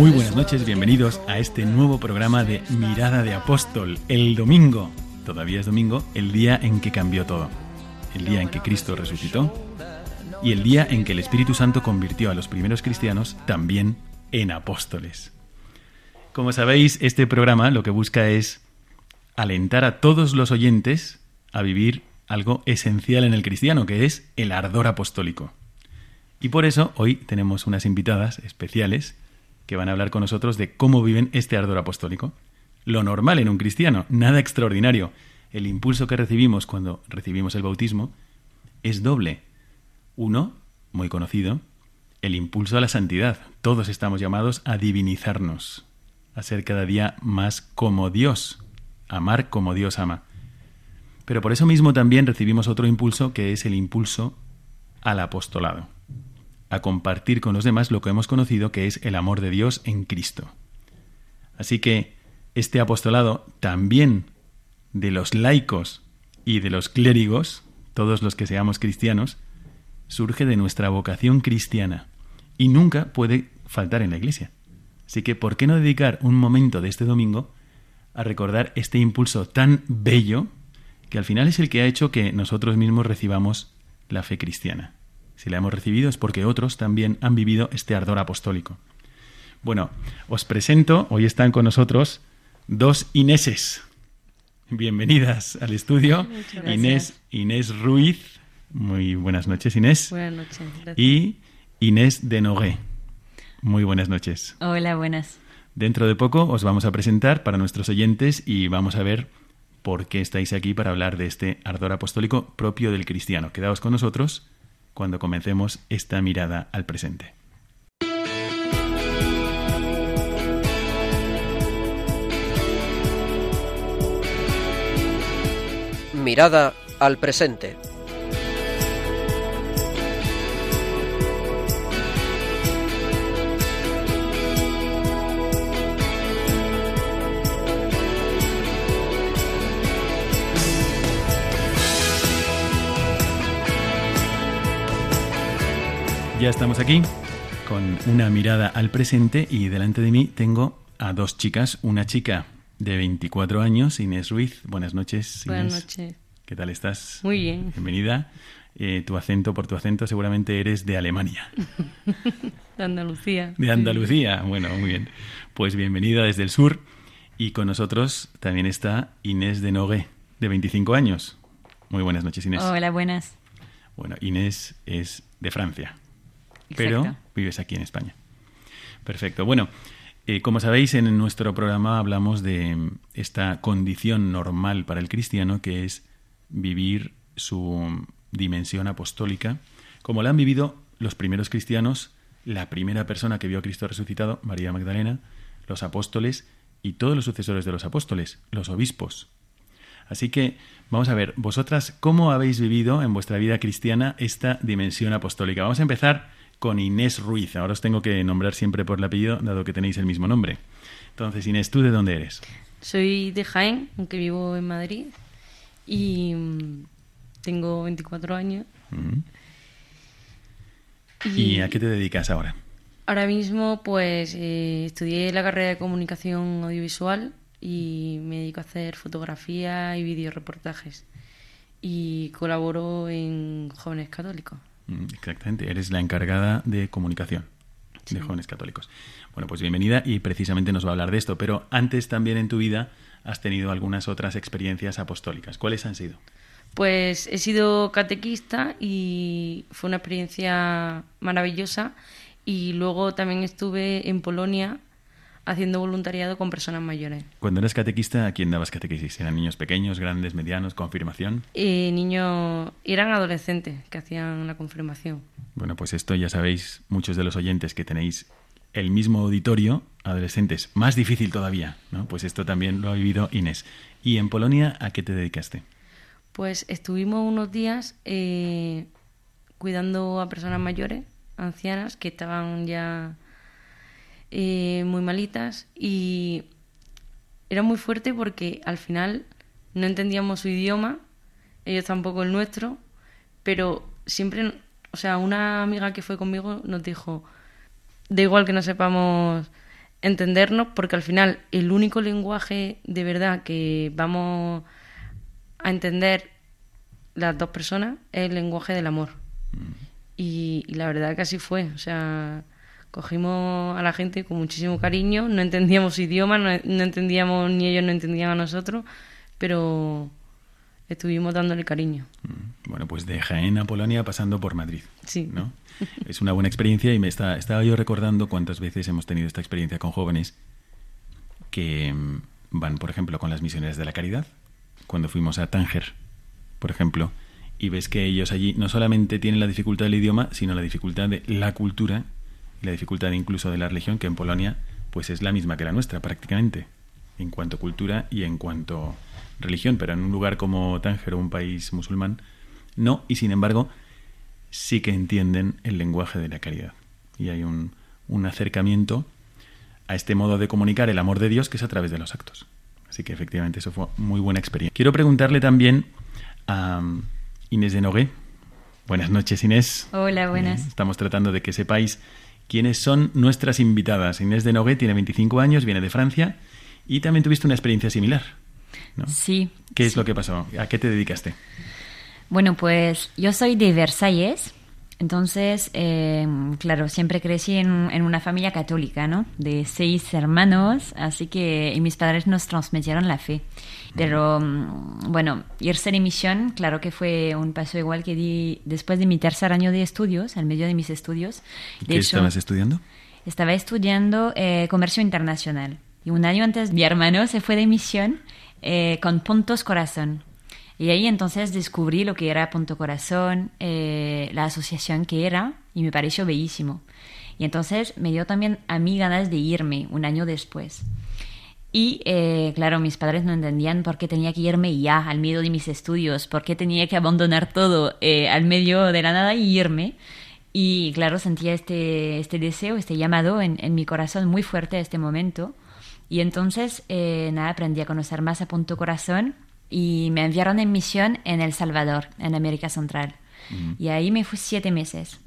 Muy buenas noches, bienvenidos a este nuevo programa de Mirada de Apóstol, el domingo, todavía es domingo, el día en que cambió todo, el día en que Cristo resucitó y el día en que el Espíritu Santo convirtió a los primeros cristianos también en apóstoles. Como sabéis, este programa lo que busca es alentar a todos los oyentes a vivir algo esencial en el cristiano, que es el ardor apostólico. Y por eso hoy tenemos unas invitadas especiales que van a hablar con nosotros de cómo viven este ardor apostólico. Lo normal en un cristiano, nada extraordinario. El impulso que recibimos cuando recibimos el bautismo es doble. Uno, muy conocido, el impulso a la santidad. Todos estamos llamados a divinizarnos, a ser cada día más como Dios, amar como Dios ama. Pero por eso mismo también recibimos otro impulso que es el impulso al apostolado a compartir con los demás lo que hemos conocido que es el amor de Dios en Cristo. Así que este apostolado también de los laicos y de los clérigos, todos los que seamos cristianos, surge de nuestra vocación cristiana y nunca puede faltar en la iglesia. Así que, ¿por qué no dedicar un momento de este domingo a recordar este impulso tan bello que al final es el que ha hecho que nosotros mismos recibamos la fe cristiana? Si la hemos recibido es porque otros también han vivido este ardor apostólico. Bueno, os presento, hoy están con nosotros dos Ineses. Bienvenidas al estudio. Muchas gracias. Inés, Inés Ruiz. Muy buenas noches, Inés. Buenas noches. gracias. Y Inés de Nogué. Muy buenas noches. Hola, buenas. Dentro de poco os vamos a presentar para nuestros oyentes y vamos a ver por qué estáis aquí para hablar de este ardor apostólico propio del cristiano. Quedaos con nosotros cuando comencemos esta mirada al presente. Mirada al presente. Ya estamos aquí con una mirada al presente y delante de mí tengo a dos chicas. Una chica de 24 años, Inés Ruiz. Buenas noches. Buenas Inés. noches. ¿Qué tal estás? Muy bien. Bienvenida. Eh, tu acento, por tu acento, seguramente eres de Alemania. De Andalucía. De Andalucía. Bueno, muy bien. Pues bienvenida desde el sur. Y con nosotros también está Inés de Nogué, de 25 años. Muy buenas noches, Inés. Hola, buenas. Bueno, Inés es de Francia, pero Exacto. vives aquí en España. Perfecto. Bueno, eh, como sabéis, en nuestro programa hablamos de esta condición normal para el cristiano, que es vivir su dimensión apostólica, como la han vivido los primeros cristianos, la primera persona que vio a Cristo resucitado, María Magdalena, los apóstoles y todos los sucesores de los apóstoles, los obispos. Así que vamos a ver, vosotras, ¿cómo habéis vivido en vuestra vida cristiana esta dimensión apostólica? Vamos a empezar con Inés Ruiz. Ahora os tengo que nombrar siempre por el apellido, dado que tenéis el mismo nombre. Entonces, Inés, ¿tú de dónde eres? Soy de Jaén, aunque vivo en Madrid. Y mm, tengo 24 años. ¿Y a qué te dedicas ahora? Ahora mismo, pues, eh, estudié la carrera de comunicación audiovisual y me dedico a hacer fotografía y videoreportajes. Y colaboro en Jóvenes Católicos. Mm, Exactamente, eres la encargada de comunicación de jóvenes católicos. Bueno, pues bienvenida y precisamente nos va a hablar de esto, pero antes también en tu vida has tenido algunas otras experiencias apostólicas. ¿Cuáles han sido? Pues he sido catequista y fue una experiencia maravillosa y luego también estuve en Polonia haciendo voluntariado con personas mayores. Cuando eras catequista, ¿a quién dabas catequesis? ¿Eran niños pequeños, grandes, medianos, confirmación? Eh, niños, eran adolescentes que hacían la confirmación. Bueno, pues esto ya sabéis, muchos de los oyentes que tenéis el mismo auditorio, adolescentes, más difícil todavía, ¿no? Pues esto también lo ha vivido Inés. ¿Y en Polonia a qué te dedicaste? Pues estuvimos unos días eh, cuidando a personas mayores, ancianas, que estaban ya eh, muy malitas y era muy fuerte porque al final no entendíamos su idioma, ellos tampoco el nuestro, pero siempre, o sea, una amiga que fue conmigo nos dijo, da igual que no sepamos entendernos, porque al final el único lenguaje de verdad que vamos a entender las dos personas es el lenguaje del amor. Y, y la verdad que así fue, o sea, cogimos a la gente con muchísimo cariño, no entendíamos idioma, no, no entendíamos ni ellos no entendían a nosotros, pero estuvimos dándole cariño. Mm, Bueno, pues de Jaén a Polonia pasando por Madrid. Sí. ¿no? Es una buena experiencia y me está, estaba yo recordando cuántas veces hemos tenido esta experiencia con jóvenes que mm, van, por ejemplo, con las misioneras de la caridad. Cuando fuimos a Tánger, por ejemplo, y ves que ellos allí no solamente tienen la dificultad del idioma, sino la dificultad de la cultura y la dificultad incluso de la religión, que en Polonia pues es la misma que la nuestra prácticamente, en cuanto a cultura y en cuanto a religión, pero en un lugar como Tánger o un país musulmán, no, y sin embargo sí que entienden el lenguaje de la caridad. Y hay un, un acercamiento a este modo de comunicar el amor de Dios que es a través de los actos. Así que efectivamente eso fue muy buena experiencia. Quiero preguntarle también a Inés de Nogué. Buenas noches, Inés. Hola, buenas. Eh, Estamos tratando de que sepáis quiénes son nuestras invitadas. Inés de Nogué tiene 25 años, viene de Francia y también tuviste una experiencia similar. ¿no? Sí. ¿Qué es sí. lo que pasó? ¿A qué te dedicaste? Bueno, pues yo soy de Versalles, entonces, eh, claro, siempre crecí en, en, una familia católica, ¿no? De seis hermanos, así que y mis padres nos transmitieron la fe. Pero, mm, bueno, irse de misión, claro que fue un paso igual que di después de mi tercer año de estudios, al medio de mis estudios. De ¿Qué hecho, estabas estudiando? Estaba estudiando eh, comercio internacional. Y un año antes mi hermano se fue de misión eh, con Puntos Corazón. Y ahí entonces descubrí lo que era Punto Corazón, eh, la asociación que era, y me pareció bellísimo. Y entonces me dio también a mí ganas de irme un año después. Y eh, claro, mis padres no entendían por qué tenía que irme ya al medio de mis estudios, por qué tenía que abandonar todo eh, al medio de la nada y irme. Y claro, sentía este, este deseo, este llamado en, en mi corazón muy fuerte a este momento. Y entonces, eh, nada, aprendí a conocer más a Punto Corazón y me enviaron en misión en El Salvador, en América Central. Uh -huh. Y ahí me fui siete meses.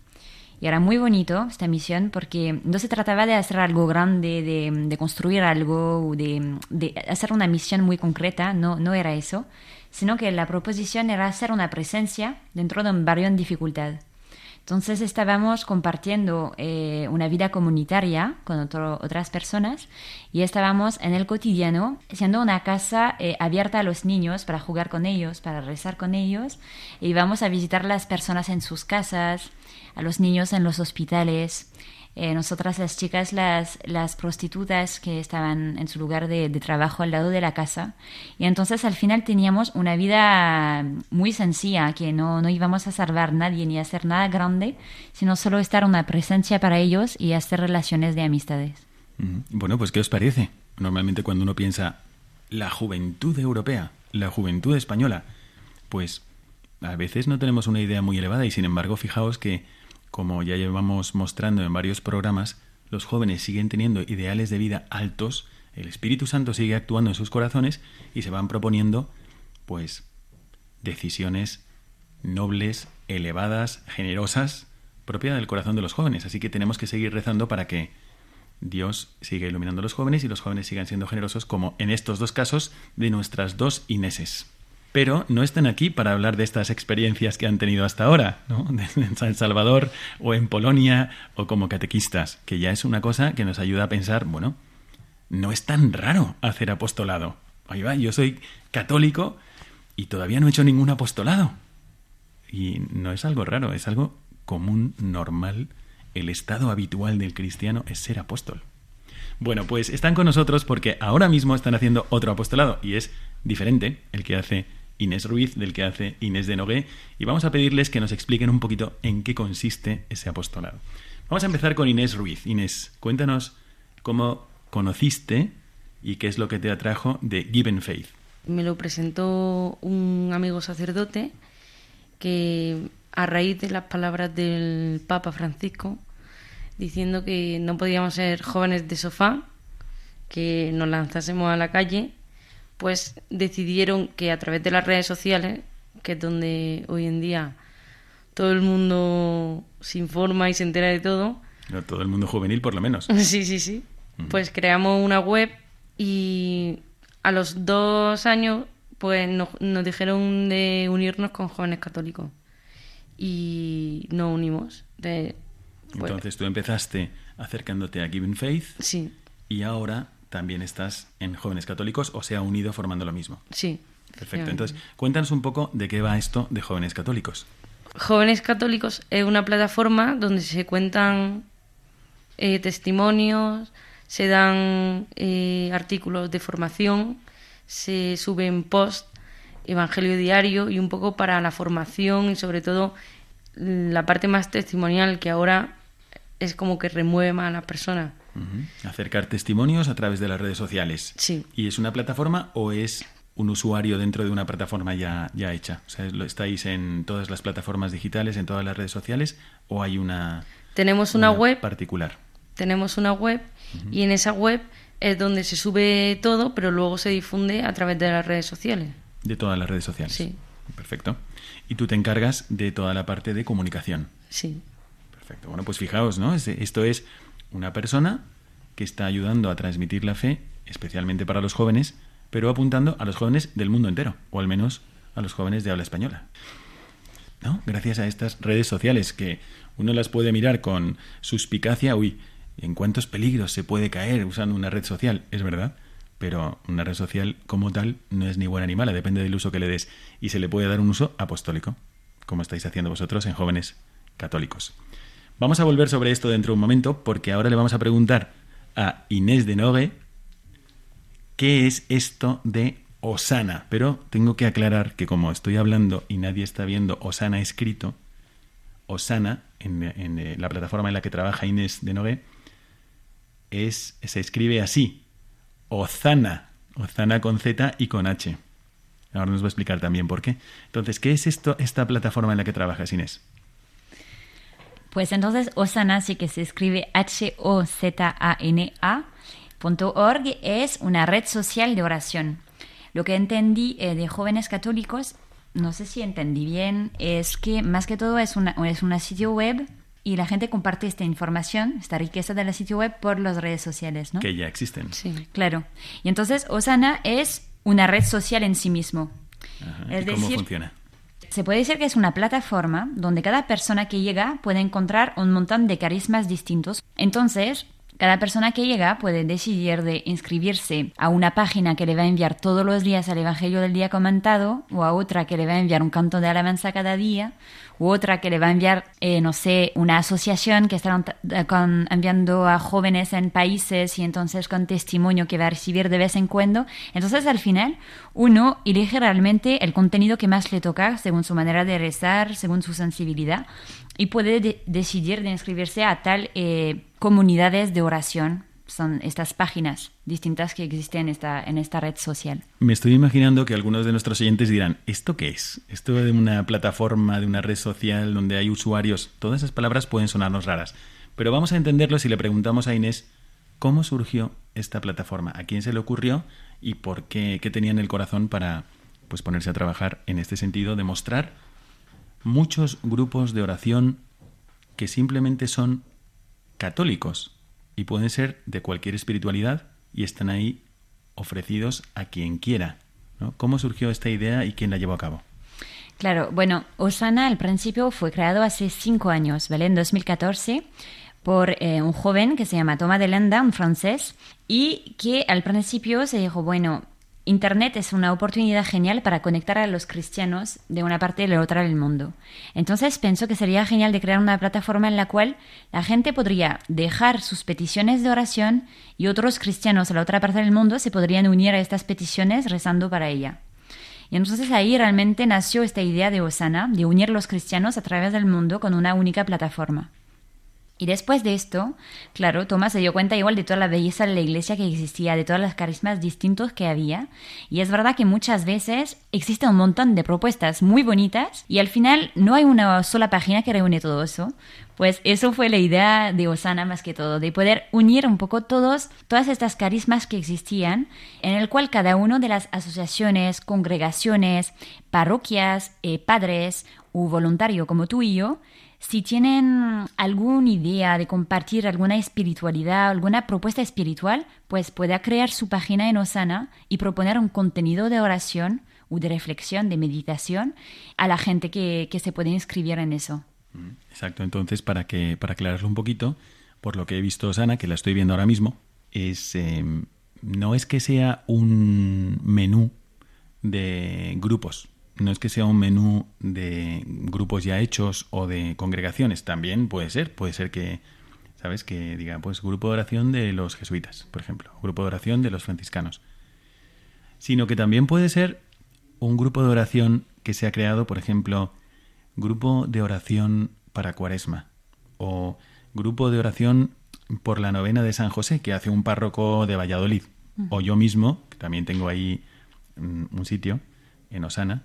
Y era muy bonito esta misión porque no se trataba de hacer algo grande, de, de construir algo, de, de, hacer una misión muy concreta, no, no era eso, sino que la proposición era hacer una presencia dentro de un barrio en dificultad. Entonces estábamos compartiendo eh, una vida comunitaria con otras personas y estábamos en el cotidiano siendo una casa eh, abierta a los niños para jugar con ellos, para rezar con ellos y íbamos a visitar las personas en sus casas, a los niños en los hospitales. Eh, nosotras las chicas, las, las prostitutas que estaban en su lugar de, de, trabajo al lado de la casa. Y entonces al final teníamos una vida muy sencilla, que no, no íbamos a salvar a nadie ni a hacer nada grande, sino solo estar una presencia para ellos y hacer relaciones de amistades. Bueno, pues ¿qué os parece? Normalmente cuando uno piensa la juventud europea, la juventud española, pues a veces no tenemos una idea muy elevada y sin embargo fijaos que como ya llevamos mostrando en varios programas, los jóvenes siguen teniendo ideales de vida altos, el Espíritu Santo sigue actuando en sus corazones y se van proponiendo, pues, decisiones nobles, elevadas, generosas, propia del corazón de los jóvenes. Así que tenemos que seguir rezando para que Dios siga iluminando a los jóvenes y los jóvenes sigan siendo generosos, como en estos dos casos de nuestras dos Ineses. Pero no están aquí para hablar de estas experiencias que han tenido hasta ahora, ¿no? en San Salvador o en Polonia o como catequistas, que ya es una cosa que nos ayuda a pensar, bueno, no es tan raro hacer apostolado. Ahí va, yo soy católico y todavía no he hecho ningún apostolado. Y no es algo raro, es algo común, normal. El estado habitual del cristiano es ser apóstol. Bueno, pues están con nosotros porque ahora mismo están haciendo otro apostolado y es diferente el que hace Inés Ruiz del que hace Inés de Nogué y vamos a pedirles que nos expliquen un poquito en qué consiste ese apostolado. Vamos a empezar con Inés Ruiz. Inés, cuéntanos cómo conociste y qué es lo que te atrajo de Given Faith. Me lo presentó un amigo sacerdote que a raíz de las palabras del Papa Francisco diciendo que no podíamos ser jóvenes de sofá, que nos lanzásemos a la calle, pues decidieron que a través de las redes sociales, que es donde hoy en día todo el mundo se informa y se entera de todo. todo el mundo juvenil, por lo menos. Sí, sí, sí. Pues creamos una web y a los dos años pues nos, dijeron de unirnos con jóvenes católicos y nos unimos. De, Entonces tú empezaste acercándote a Given Faith sí. y ahora también estás en Jóvenes Católicos o se ha unido formando lo mismo. Sí. Perfecto. Entonces, cuéntanos un poco de qué va esto de Jóvenes Católicos. Jóvenes Católicos es una plataforma donde se cuentan eh, testimonios, se dan eh, artículos de formación, se suben post, evangelio diario y un poco para la formación y sobre todo la parte más testimonial que ahora es como que remueve más a las personas. Acercar testimonios a través de las redes sociales. Sí. ¿Y es una plataforma o es un usuario dentro de una plataforma ya, ya hecha? O sea, ¿estáis en todas las plataformas digitales, en todas las redes sociales o hay una... Tenemos una web particular. Tenemos una web y en esa web es donde se sube todo, pero luego se difunde a través de las redes sociales. De todas las redes sociales. Sí. Perfecto. Y tú te encargas de toda la parte de comunicación. Sí. Perfecto. Bueno, pues fijaos, ¿no? Esto es una persona que está ayudando a transmitir la fe, especialmente para los jóvenes, pero apuntando a los jóvenes del mundo entero, o al menos a los jóvenes de habla española. ¿No? Gracias a estas redes sociales que uno las puede mirar con suspicacia, uy, en cuántos peligros se puede caer usando una red social, es verdad, pero una red social como tal no es ni buena ni mala, depende del uso que le des y se le puede dar un uso apostólico, como estáis haciendo vosotros en jóvenes católicos. Vamos a volver sobre esto dentro de un momento porque ahora le vamos a preguntar a Inés de Nogue qué es esto de Osana, pero tengo que aclarar que como estoy hablando y nadie está viendo Osana escrito, Osana, en, eh, la plataforma en la que trabaja Inés de Nogue, es, se escribe así, Ozana, Ozana con Z y con H. Ahora nos va a explicar también por qué. Entonces, ¿qué es esto, esta plataforma en la que trabajas, Inés? Pues entonces Osana sí que se escribe H-O-Z-A-N-A.org es una red social de oración. Lo que entendí eh, de jóvenes católicos, no sé si entendí bien, es que más que todo es una, es una sitio web y la gente comparte esta información, esta riqueza de la sitio web por las redes sociales, ¿no? Que ya existen. Sí. Claro. Y entonces Osana es una red social en sí mismo. ¿Y cómo funciona? Se puede decir que es una plataforma donde cada persona que llega puede encontrar un montón de carismas distintos. Entonces, cada persona que llega puede decidir de inscribirse a una página que le va a enviar todos los días al Evangelio del día comentado, o a otra que le va a enviar un canto de alabanza cada día, u otra que le va a enviar, eh, no sé, una asociación que está eh, enviando a jóvenes en países y entonces con testimonio que va a recibir de vez en cuando. Entonces al final uno elige realmente el contenido que más le toca según su manera de rezar, según su sensibilidad y puede decidir de inscribirse a tal eh, comunidades de oración son estas páginas distintas que existen en esta, en esta red social. Me estoy imaginando que algunos de nuestros oyentes dirán, ¿esto qué es? ¿Esto de una plataforma, de una red social donde hay usuarios? Todas esas palabras pueden sonarnos raras, pero vamos a entenderlo si le preguntamos a Inés cómo surgió esta plataforma, a quién se le ocurrió y por qué, qué tenía en el corazón para pues, ponerse a trabajar en este sentido, de mostrar muchos grupos de oración que simplemente son católicos, y pueden ser de cualquier espiritualidad y están ahí ofrecidos a quien quiera. ¿no? ¿Cómo surgió esta idea y quién la llevó a cabo? Claro, bueno, Osana al principio fue creado hace cinco años, ¿vale? En 2014 por eh, un joven que se llama Thomas de Landa, un francés, y que al principio se dijo, bueno, Internet es una oportunidad genial para conectar a los cristianos de una parte y de la otra del mundo. Entonces pensó que sería genial de crear una plataforma en la cual la gente podría dejar sus peticiones de oración y otros cristianos a la otra parte del mundo se podrían unir a estas peticiones rezando para ella. Y entonces ahí realmente nació esta idea de Osana, de unir los cristianos a través del mundo con una única plataforma. Y después de esto, claro, Tomás se dio cuenta igual de toda la belleza de la iglesia que existía, de todas las carismas distintos que había. Y es verdad que muchas veces existe un montón de propuestas muy bonitas y al final no hay una sola página que reúne todo eso. Pues eso fue la idea de Osana más que todo, de poder unir un poco todos, todas estas carismas que existían, en el cual cada uno de las asociaciones, congregaciones, parroquias, eh, padres o voluntario como tú y yo, si tienen alguna idea de compartir alguna espiritualidad, alguna propuesta espiritual, pues puede crear su página en Osana y proponer un contenido de oración o de reflexión, de meditación a la gente que, se puede inscribir en eso. Mm, exacto, entonces para que para aclararlo un poquito, por lo que he visto Osana, que la estoy viendo ahora mismo, es em, no es que sea un menú de grupos, no es que sea un menú de grupos ya hechos o de congregaciones, también puede ser, puede ser que, ¿sabes? Que diga, pues grupo de oración de los jesuitas, por ejemplo, grupo de oración de los franciscanos. Sino que también puede ser un grupo de oración que se ha creado, por ejemplo, grupo de oración para Cuaresma o grupo de oración por la novena de San José que hace un párroco de Valladolid o yo mismo, que también tengo ahí mm, un sitio en Osana,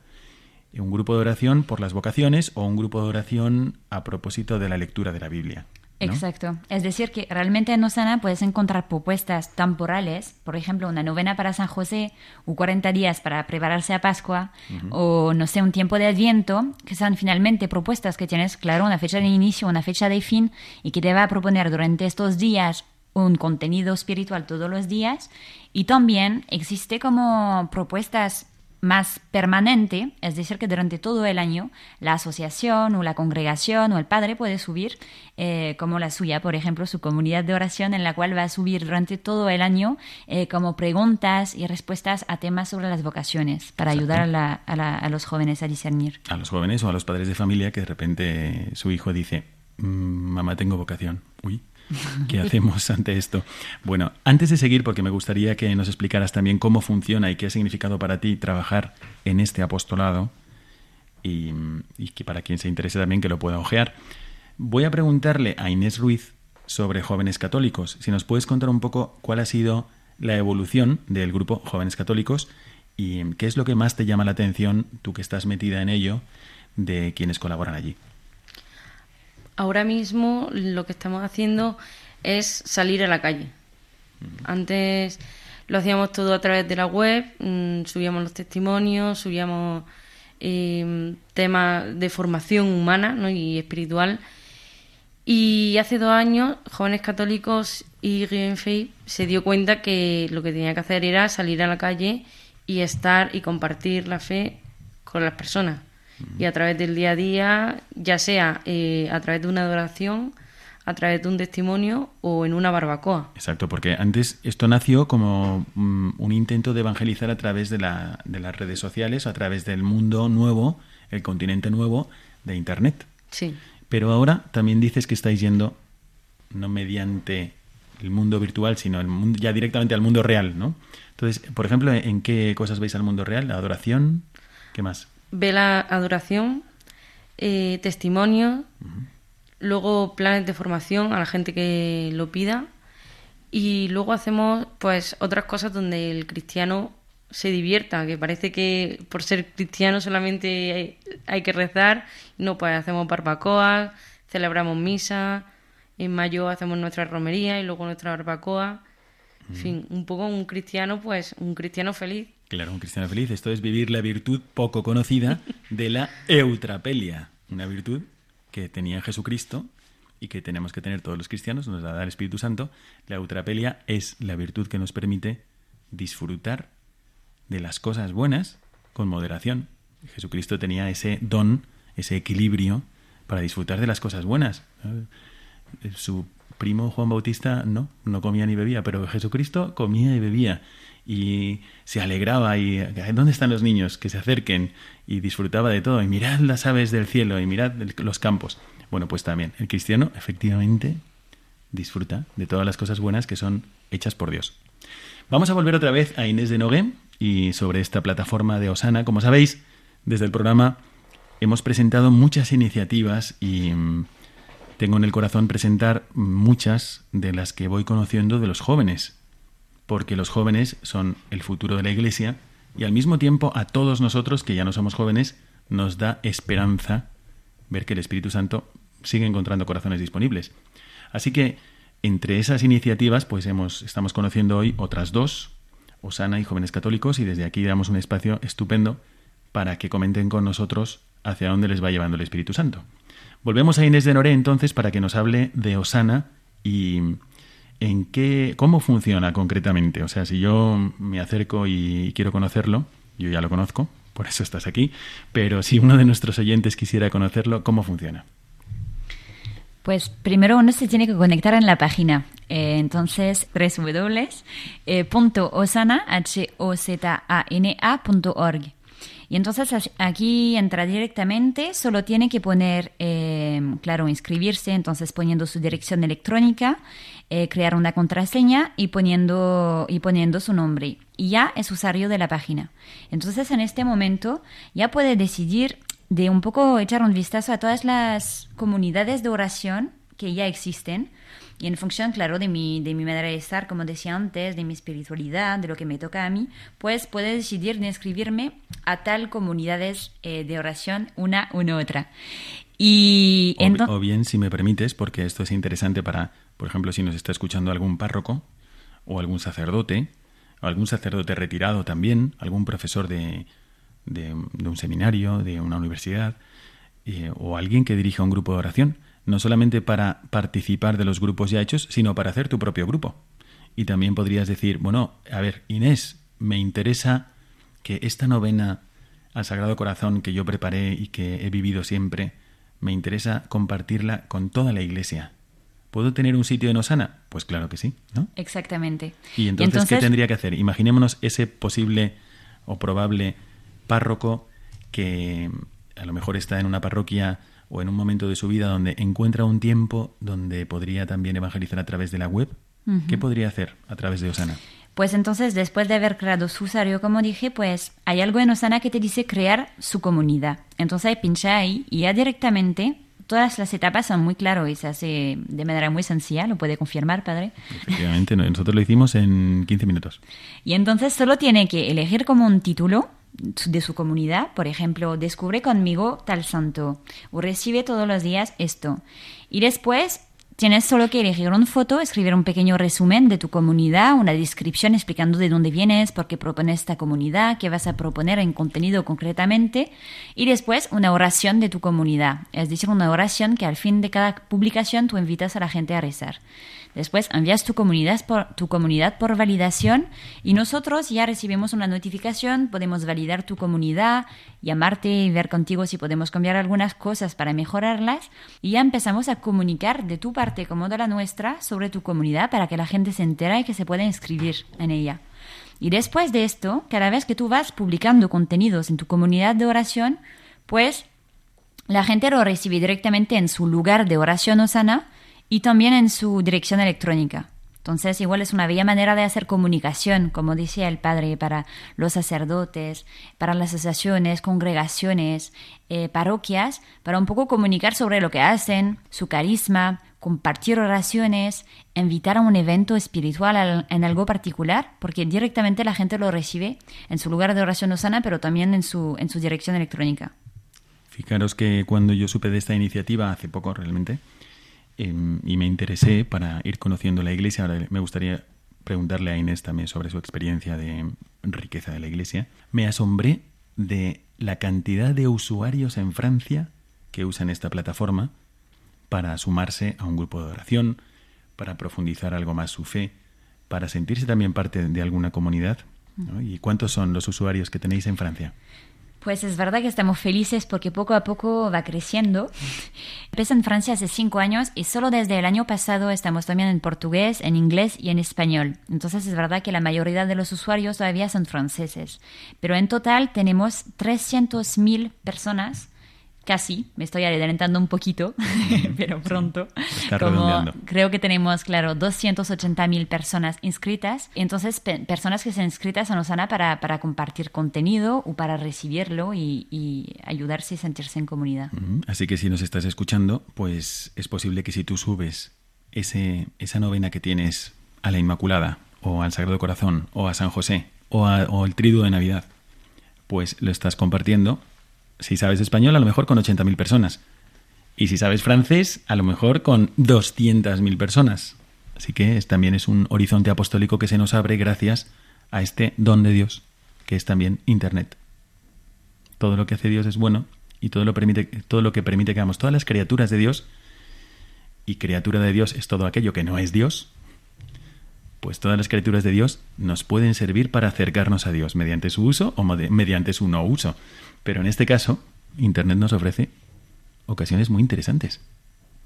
un grupo de oración por las vocaciones o un grupo de oración a propósito de la lectura de la Biblia. Exacto. Es decir, que realmente en Osana puedes encontrar propuestas temporales, por ejemplo, una novena para San José o 40 días para prepararse a Pascua o, no sé, un tiempo de Adviento, que son finalmente propuestas que tienes, claro, una fecha de inicio, una fecha de fin y que te va a proponer durante estos días un contenido espiritual todos los días. Y también existe como propuestas más permanente, es decir, que durante todo el año la asociación o la congregación o el padre puede subir, eh, como la suya, por ejemplo, su comunidad de oración en la cual va a subir durante todo el año eh, como preguntas y respuestas a temas sobre las vocaciones para ayudar a, a, los jóvenes a discernir. A los jóvenes o a los padres de familia que de repente su hijo dice, mm, mamá, tengo vocación. Uy, ¿Qué hacemos ante esto? Bueno, antes de seguir, porque me gustaría que nos explicaras también cómo funciona y qué ha significado para ti trabajar en este apostolado y, que para quien se interese también que lo pueda ojear, voy a preguntarle a Inés Ruiz sobre jóvenes católicos. Si nos puedes contar un poco cuál ha sido la evolución del grupo Jóvenes Católicos y qué es lo que más te llama la atención, tú que estás metida en ello, de quienes colaboran allí. Ahora mismo lo que estamos haciendo es salir a la calle. Antes lo hacíamos todo a través de la web, mm, subíamos los testimonios, subíamos em, temas de formación humana y espiritual. Y hace dos años, Jóvenes Católicos y Rienfey se dio cuenta que lo que tenía que hacer era salir a la calle y estar y compartir la fe con las personas y a través del día a día, ya sea eh, a través de una adoración, a través de un testimonio o en una barbacoa. Exacto, porque antes esto nació como mm, un intento de evangelizar a través de, la, de las redes sociales, a través del mundo nuevo, el continente nuevo de Internet. Sí. Pero ahora también dices que estáis yendo no mediante el mundo virtual, sino el mundo, ya directamente al mundo real, ¿no? Entonces, por ejemplo, ¿en qué cosas veis al mundo real? ¿La adoración? ¿Qué más? Ve la adoración, eh, testimonios, luego planes de formación a la gente que lo pida y luego hacemos pues otras cosas donde el cristiano se divierta, que parece que por ser cristiano solamente hay, que rezar, no, pues hacemos barbacoas, celebramos misa, en mayo hacemos nuestra romería y luego nuestra barbacoa, en fin, un poco un cristiano, pues un cristiano feliz. Claro, un cristiano feliz. Esto es vivir la virtud poco conocida de la eutrapelia, una virtud que tenía Jesucristo y que tenemos que tener todos los cristianos, nos la da el Espíritu Santo. La eutrapelia es la virtud que nos permite disfrutar de las cosas buenas con moderación. Jesucristo tenía ese don, ese equilibrio para disfrutar de las cosas buenas. Su primo Juan Bautista no, no comía ni bebía, pero Jesucristo comía y bebía y se alegraba y ¿dónde están los niños? Que se acerquen y disfrutaba de todo y mirad las aves del cielo y mirad los campos. Bueno, pues también el cristiano efectivamente disfruta de todas las cosas buenas que son hechas por Dios. Vamos a volver otra vez a Inés de Nogué y sobre esta plataforma de Osana. Como sabéis, desde el programa hemos presentado muchas iniciativas y mm, tengo en el corazón presentar muchas de las que voy conociendo de los jóvenes porque los jóvenes son el futuro de la Iglesia y al mismo tiempo a todos nosotros, que ya no somos jóvenes, nos da esperanza ver que el Espíritu Santo sigue encontrando corazones disponibles. Así que entre esas iniciativas, pues hemos, estamos conociendo hoy otras dos, Osana y Jóvenes Católicos, y desde aquí damos un espacio estupendo para que comenten con nosotros hacia dónde les va llevando el Espíritu Santo. Volvemos a Inés de Noré entonces para que nos hable de Osana y en qué, cómo funciona concretamente. O sea, si yo me acerco y quiero conocerlo, yo ya lo conozco, por eso estás aquí, pero si uno de nuestros oyentes quisiera conocerlo, ¿cómo funciona? Pues primero uno se tiene que conectar en la página. Eh, entonces, www.osana.org. Y entonces aquí entra directamente, solo tiene que poner, eh, claro, inscribirse, entonces poniendo su dirección electrónica, eh, crear una contraseña y poniendo, y poniendo su nombre. Y ya es usuario de la página. Entonces en este momento ya puede decidir de un poco echar un vistazo a todas las comunidades de oración que ya existen y en función, claro, de mi, de mi manera de estar, como decía antes, de mi espiritualidad, de lo que me toca a mí, pues puede decidir de inscribirme a tal comunidades eh, de oración, una u otra. Y o, o bien, si me permites, porque esto es interesante para, por ejemplo, si nos está escuchando algún párroco o algún sacerdote, algún sacerdote retirado también, algún profesor de, de, un seminario, de una universidad, eh, o alguien que dirija un grupo de oración no solamente para participar de los grupos ya hechos, sino para hacer tu propio grupo. Y también podrías decir, bueno, a ver, Inés, me interesa que esta novena al Sagrado Corazón que yo preparé y que he vivido siempre, me interesa compartirla con toda la Iglesia. ¿Puedo tener un sitio en Osana? Pues claro que sí, ¿no? Exactamente. ¿Y entonces, qué tendría que hacer? Imaginémonos ese posible o probable párroco que a lo mejor está en una parroquia o en un momento de su vida donde encuentra un tiempo donde podría también evangelizar a través de la web, ¿qué podría hacer a través de Osana? Pues entonces, después de haber creado su usuario, como dije, pues hay algo en Osana que te dice crear su comunidad. Entonces pincha ahí y ya directamente todas las etapas son muy claras y se hace de manera muy sencilla, lo puede confirmar, padre. Efectivamente, nosotros lo hicimos en 15 minutos. Y entonces solo tiene que elegir como un título de su comunidad, por ejemplo, descubre conmigo tal santo o recibe todos los días esto. Y después tienes solo que elegir una foto, escribir un pequeño resumen de tu comunidad, una descripción explicando de dónde vienes, por qué propones esta comunidad, qué vas a proponer en contenido concretamente, y después una oración de tu comunidad, es decir, una oración que al fin de cada publicación tú invitas a la gente a rezar. Después envías tu comunidad, por, tu comunidad por validación y nosotros ya recibimos una notificación, podemos validar tu comunidad, llamarte y ver contigo si podemos cambiar algunas cosas para mejorarlas y ya empezamos a comunicar de tu parte como de la nuestra sobre tu comunidad para que la gente se entere y que se pueda inscribir en ella. Y después de esto, cada vez que tú vas publicando contenidos en tu comunidad de oración, pues la gente lo recibe directamente en su lugar de oración osana y también en su dirección electrónica. Entonces, igual es una bella manera de hacer comunicación, como decía el padre, para los sacerdotes, para las asociaciones, congregaciones, eh, parroquias, para un poco comunicar sobre lo que hacen, su carisma, compartir oraciones, invitar a un evento espiritual en algo particular, porque directamente la gente lo recibe en su lugar de oración osana, pero también en su, en su dirección electrónica. Fijaros que cuando yo supe de esta iniciativa hace poco realmente, Em, y me interesé para ir conociendo la iglesia. Ahora me gustaría preguntarle a Inés también sobre su experiencia de riqueza de la iglesia. Me asombré de la cantidad de usuarios en Francia que usan esta plataforma para sumarse a un grupo de oración, para profundizar algo más su fe, para sentirse también parte de alguna comunidad. ¿Y cuántos son los usuarios que tenéis en Francia? Pues es verdad que estamos felices porque poco a poco va creciendo. Empecé en Francia hace cinco años y solo desde el año pasado estamos también en portugués, en inglés y en español. Entonces es verdad que la mayoría de los usuarios todavía son franceses. Pero en total tenemos 300.000 personas casi, me estoy adelantando un poquito, pero pronto. Como creo que tenemos, claro, 280.000 personas inscritas. Entonces, personas que se inscritas a Osana para, para compartir contenido o para recibirlo y, ayudarse y sentirse en comunidad. Así que si nos estás escuchando, pues es posible que si tú subes ese, esa novena que tienes a la Inmaculada o al Sagrado Corazón o a San José o, o el Triduo de Navidad, pues lo estás compartiendo si sabes español, a lo mejor con 80.000 personas. Y si sabes francés, a lo mejor con 200.000 personas. Así que también es un horizonte apostólico que se nos abre gracias a este don de Dios, que es también Internet. Todo lo que hace Dios es bueno y todo lo, permite, todo lo que permite que hagamos todas las criaturas de Dios, y criatura de Dios es todo aquello que no es Dios, pues todas las criaturas de Dios nos pueden servir para acercarnos a Dios mediante su uso o mediante su no uso. Pero en este caso, Internet nos ofrece ocasiones muy interesantes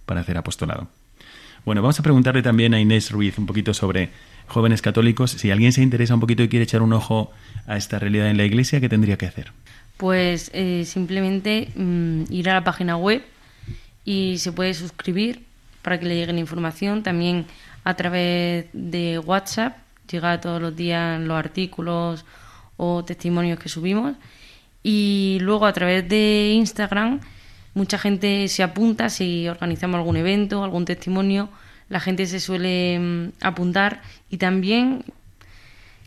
para hacer apostolado. Bueno, vamos a preguntarle también a Inés Ruiz un poquito sobre jóvenes católicos. Si alguien se interesa un poquito y quiere echar un ojo a esta realidad en la iglesia, ¿qué tendría que hacer? Pues eh, simplemente mm, ir a la página web y se puede suscribir para que le llegue la información. También a través de WhatsApp llega todos los días los artículos o testimonios que subimos y luego a través de Instagram mucha gente se apunta si organizamos algún evento, algún testimonio, la gente se suele mm, apuntar y también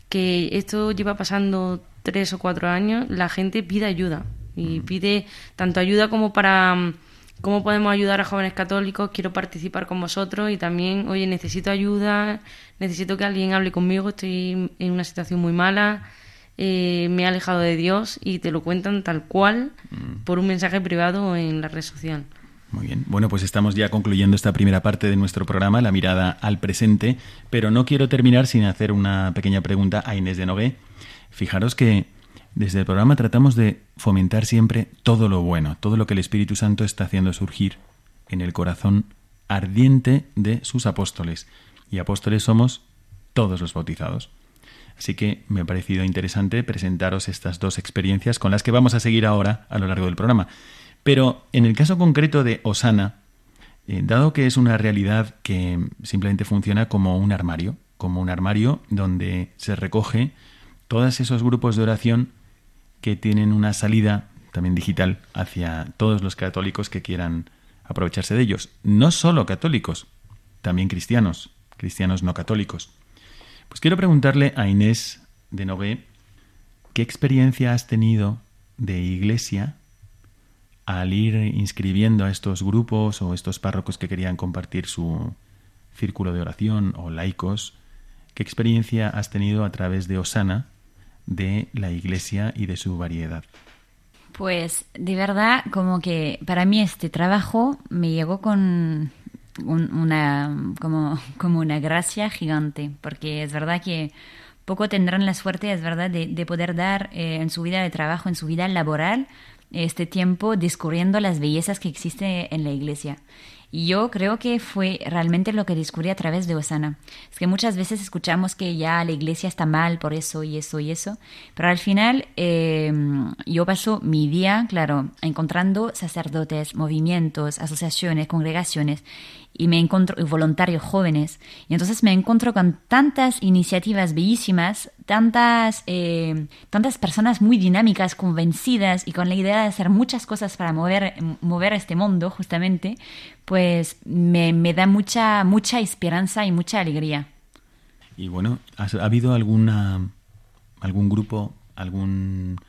que esto lleva pasando tres o cuatro años, la gente pide ayuda y pide tanto ayuda como para mm, cómo podemos ayudar a jóvenes católicos, quiero participar con vosotros y también, oye, necesito ayuda, necesito que alguien hable conmigo, estoy en una situación muy mala eh, me he alejado de Dios y te lo cuentan tal cual mm. por un mensaje privado en la red social. Muy bien. Bueno, pues estamos ya concluyendo esta primera parte de nuestro programa, la mirada al presente, pero no quiero terminar sin hacer una pequeña pregunta a Inés de Nogué. Fijaros que desde el programa tratamos de fomentar siempre todo lo bueno, todo lo que el Espíritu Santo está haciendo surgir en el corazón ardiente de sus apóstoles. Y apóstoles somos todos los bautizados. Así que me ha parecido interesante presentaros estas dos experiencias con las que vamos a seguir ahora a lo largo del programa. Pero en el caso concreto de Osana, eh, dado que es una realidad que simplemente funciona como un armario, como un armario donde se recoge todos esos grupos de oración que tienen una salida también digital hacia todos los católicos que quieran aprovecharse de ellos. No solo católicos, también cristianos, cristianos no católicos. Pues quiero preguntarle a Inés de Nové, ¿qué experiencia has tenido de iglesia al ir inscribiendo a estos grupos o estos párrocos que querían compartir su círculo de oración o laicos? ¿Qué experiencia has tenido a través de Osana de la iglesia y de su variedad? Pues de verdad, como que para mí este trabajo me llegó con una, como, como una gracia gigante, porque es verdad que poco tendrán la suerte, es verdad, de, poder dar eh, en su vida de trabajo, en su vida laboral, este tiempo descubriendo las bellezas que existen en la iglesia. Y yo creo que fue realmente lo que descubrí a través de Osana. Es que muchas veces escuchamos que ya la iglesia está mal por eso y eso y eso, pero al final eh, yo paso mi día, claro, encontrando sacerdotes, movimientos, asociaciones, congregaciones y me encuentro voluntarios jóvenes. Y entonces me encuentro con tantas iniciativas bellísimas tantas eh, tantas personas muy dinámicas convencidas y con la idea de hacer muchas cosas para mover mover este mundo justamente pues me, me da mucha mucha esperanza y mucha alegría. Y bueno ha habido alguna algún grupo algún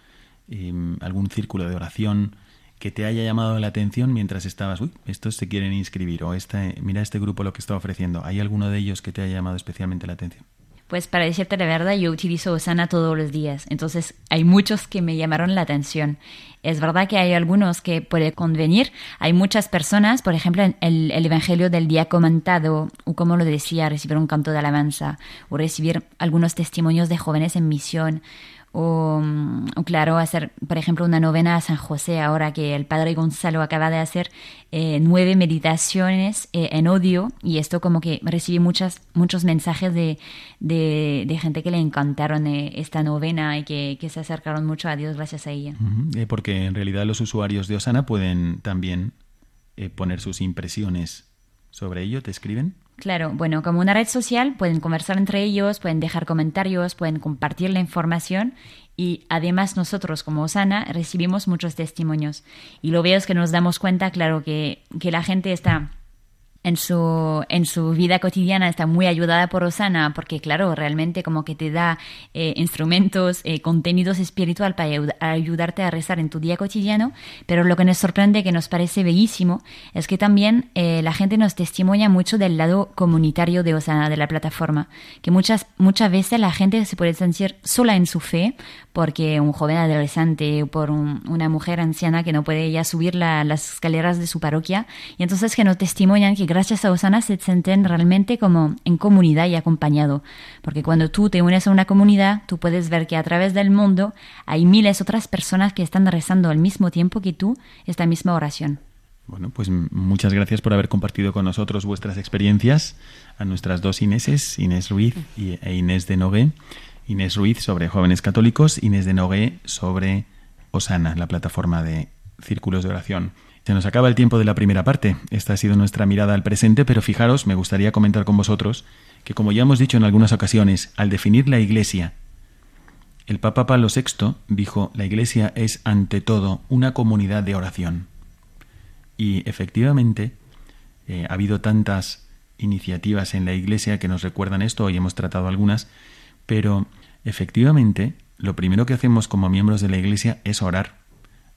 em, algún círculo de oración que te haya llamado la atención mientras estabas, uy, estos se quieren inscribir o este, mira este grupo lo que está ofreciendo. ¿Hay alguno de ellos que te haya llamado especialmente la atención? Pues para decirte la verdad, yo utilizo Osana todos los días, entonces hay muchos que me llamaron la atención. Es verdad que hay algunos que puede convenir, hay muchas personas, por ejemplo, el, el Evangelio del día comentado, o como lo decía, recibir un canto de alabanza, o recibir algunos testimonios de jóvenes en misión, o, claro, hacer, por ejemplo, una novena a San José, ahora que el padre Gonzalo acaba de hacer eh, nueve meditaciones eh, en odio, y esto como que recibí muchas, muchos mensajes de, de, gente que le encantaron eh, esta novena y que, que, se acercaron mucho a Dios gracias a ella. porque en realidad los usuarios de Osana pueden también poner sus impresiones sobre ello, ¿te escriben? Claro, bueno, como una red social pueden conversar entre ellos, pueden dejar comentarios, pueden compartir la información y además nosotros como Osana recibimos muchos testimonios. Y lo veo es que nos damos cuenta, claro, que, que la gente está en su, en su vida cotidiana está muy ayudada por Osana, porque claro, realmente como que te da eh, instrumentos, eh, contenidos espiritual para ayudarte a rezar en tu día cotidiano, pero lo que nos sorprende, que nos parece bellísimo, es que también eh, la gente nos testimonia mucho del lado comunitario de Osana, de la plataforma, que muchas, muchas veces la gente se puede sentir sola en su fe, porque un joven adolescente o por una mujer anciana que no puede ya subir las escaleras de su parroquia, y entonces que nos testimonian que gracias a Osana se sienten realmente como en comunidad y acompañado, porque cuando tú te unes a una comunidad, tú puedes ver que a través del mundo hay miles otras personas que están rezando al mismo tiempo que tú esta misma oración. Bueno, pues muchas gracias por haber compartido con nosotros vuestras experiencias a nuestras dos Ineses, Inés Ruiz e Inés de Nogué. Inés Ruiz sobre jóvenes católicos, Inés de Nogué sobre Osana, la plataforma de círculos de oración. Se nos acaba el tiempo de la primera parte. Esta ha sido nuestra mirada al presente, pero fijaros, me gustaría comentar con vosotros que, como ya hemos dicho en algunas ocasiones, al definir la Iglesia, el Papa Pablo VI dijo, la Iglesia es ante todo una comunidad de oración. Y efectivamente, eh, ha habido tantas iniciativas en la Iglesia que nos recuerdan esto, hoy hemos tratado algunas, pero efectivamente lo primero que hacemos como miembros de la Iglesia es orar.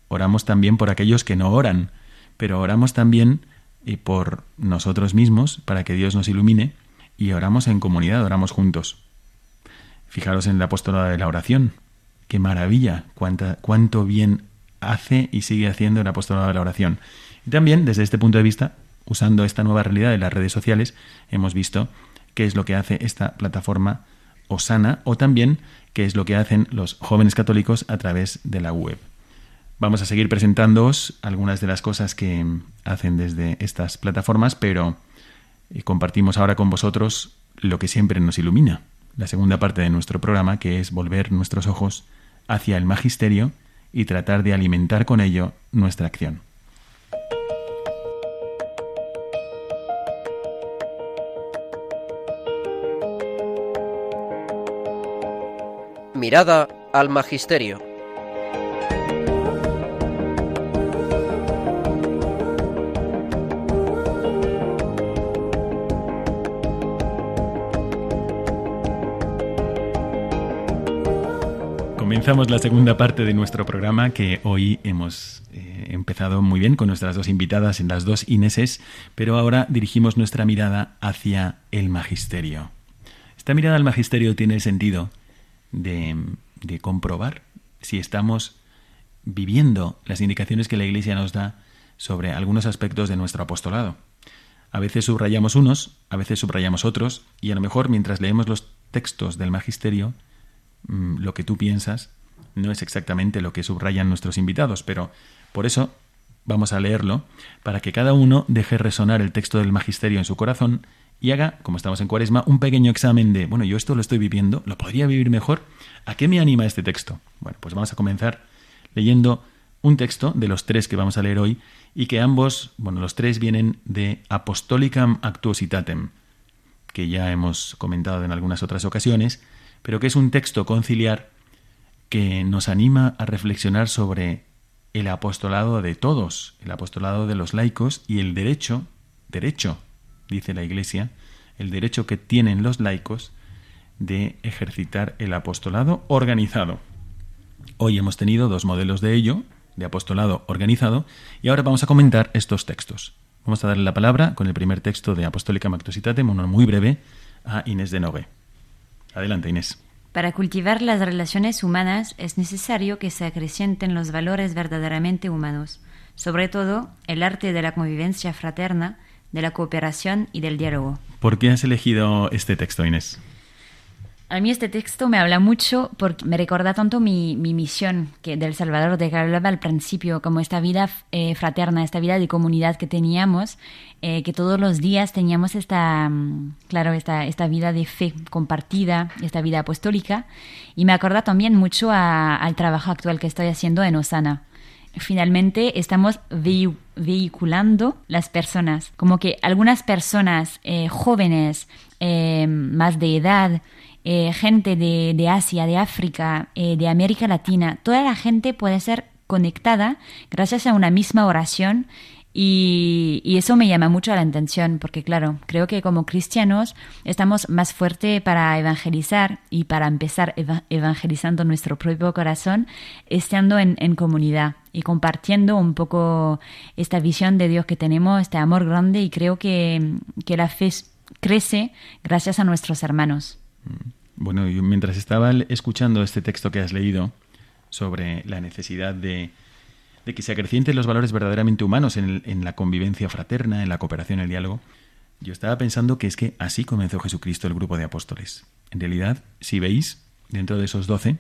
Oramos también por aquellos que no oran, pero oramos también y por nosotros mismos para que Dios nos ilumine y oramos en comunidad, oramos juntos. Fijaros en la apostolado de la oración. Qué maravilla, cuánta, cuánto bien hace y sigue haciendo el apostolado de la oración. Y también, desde este punto de vista, usando esta nueva realidad de las redes sociales, hemos visto qué es lo que hace esta plataforma Osana o también qué es lo que hacen los jóvenes católicos a través de la web. Vamos a seguir presentándoos algunas de las cosas que hacen desde estas plataformas, pero eh, compartimos ahora con vosotros lo que siempre nos ilumina, la segunda parte de nuestro programa, que es volver nuestros ojos hacia el magisterio y tratar de alimentar con ello nuestra acción. Mirada al Magisterio. Comenzamos la segunda parte de nuestro programa que hoy hemos eh, empezado muy bien con nuestras dos invitadas en las dos Ineses, pero ahora dirigimos nuestra mirada hacia el magisterio. Esta mirada al magisterio tiene sentido de, comprobar si estamos viviendo las indicaciones que la Iglesia nos da sobre algunos aspectos de nuestro apostolado. A veces subrayamos unos, a veces subrayamos otros, y a lo mejor mientras leemos los textos del magisterio, lo que tú piensas no es exactamente lo que subrayan nuestros invitados, pero por eso vamos a leerlo para que cada uno deje resonar el texto del magisterio en su corazón y haga, como estamos en cuaresma, un pequeño examen de, bueno, yo esto lo estoy viviendo, ¿lo podría vivir mejor? ¿A qué me anima este texto? Bueno, pues vamos a comenzar leyendo un texto de los tres que vamos a leer hoy y que ambos, bueno, los tres vienen de Apostolicam Actuositatem, que ya hemos comentado en algunas otras ocasiones, pero que es un texto conciliar que nos anima a reflexionar sobre el apostolado de todos, el apostolado de los laicos y el derecho, derecho dice la Iglesia, el derecho que tienen los laicos de ejercitar el apostolado organizado. Hoy hemos tenido dos modelos de ello, de apostolado organizado, y ahora vamos a comentar estos textos. Vamos a darle la palabra con el primer texto de Apostólica Mactositatem, uno muy breve, a Inés de Nogue. Adelante, Inés. Para cultivar las relaciones humanas es necesario que se acrecienten los valores verdaderamente humanos, sobre todo el arte de la convivencia fraterna, de la cooperación y del diálogo. ¿Por qué has elegido este texto, Inés? A mí este texto me habla mucho porque me recuerda tanto mi, mi misión que del Salvador de que hablaba al principio, como esta vida eh, fraterna, esta vida de comunidad que teníamos, eh, que todos los días teníamos esta, mm, claro, esta, esta vida de fe compartida, esta vida apostólica, y me acuerda también mucho a- al trabajo actual que estoy haciendo en Osana. Finalmente estamos vehi- vehiculando las personas, como que algunas personas eh, jóvenes, eh, más de edad, eh, gente de, Asia, de África, eh, de América Latina, toda la gente puede ser conectada gracias a una misma oración y, eso me llama mucho la atención porque claro, creo que como cristianos estamos más fuertes para evangelizar y para empezar eva- evangelizando nuestro propio corazón estando en, comunidad y compartiendo un poco esta visión de Dios que tenemos, este amor grande y creo que, la fe crece gracias a nuestros hermanos. Bueno, yo mientras estaba escuchando este texto que has leído sobre la necesidad de, que se acrecienten los valores verdaderamente humanos en, en la convivencia fraterna, en la cooperación, el diálogo, yo estaba pensando que es que así comenzó Jesucristo el grupo de apóstoles. En realidad, si veis, dentro de esos doce,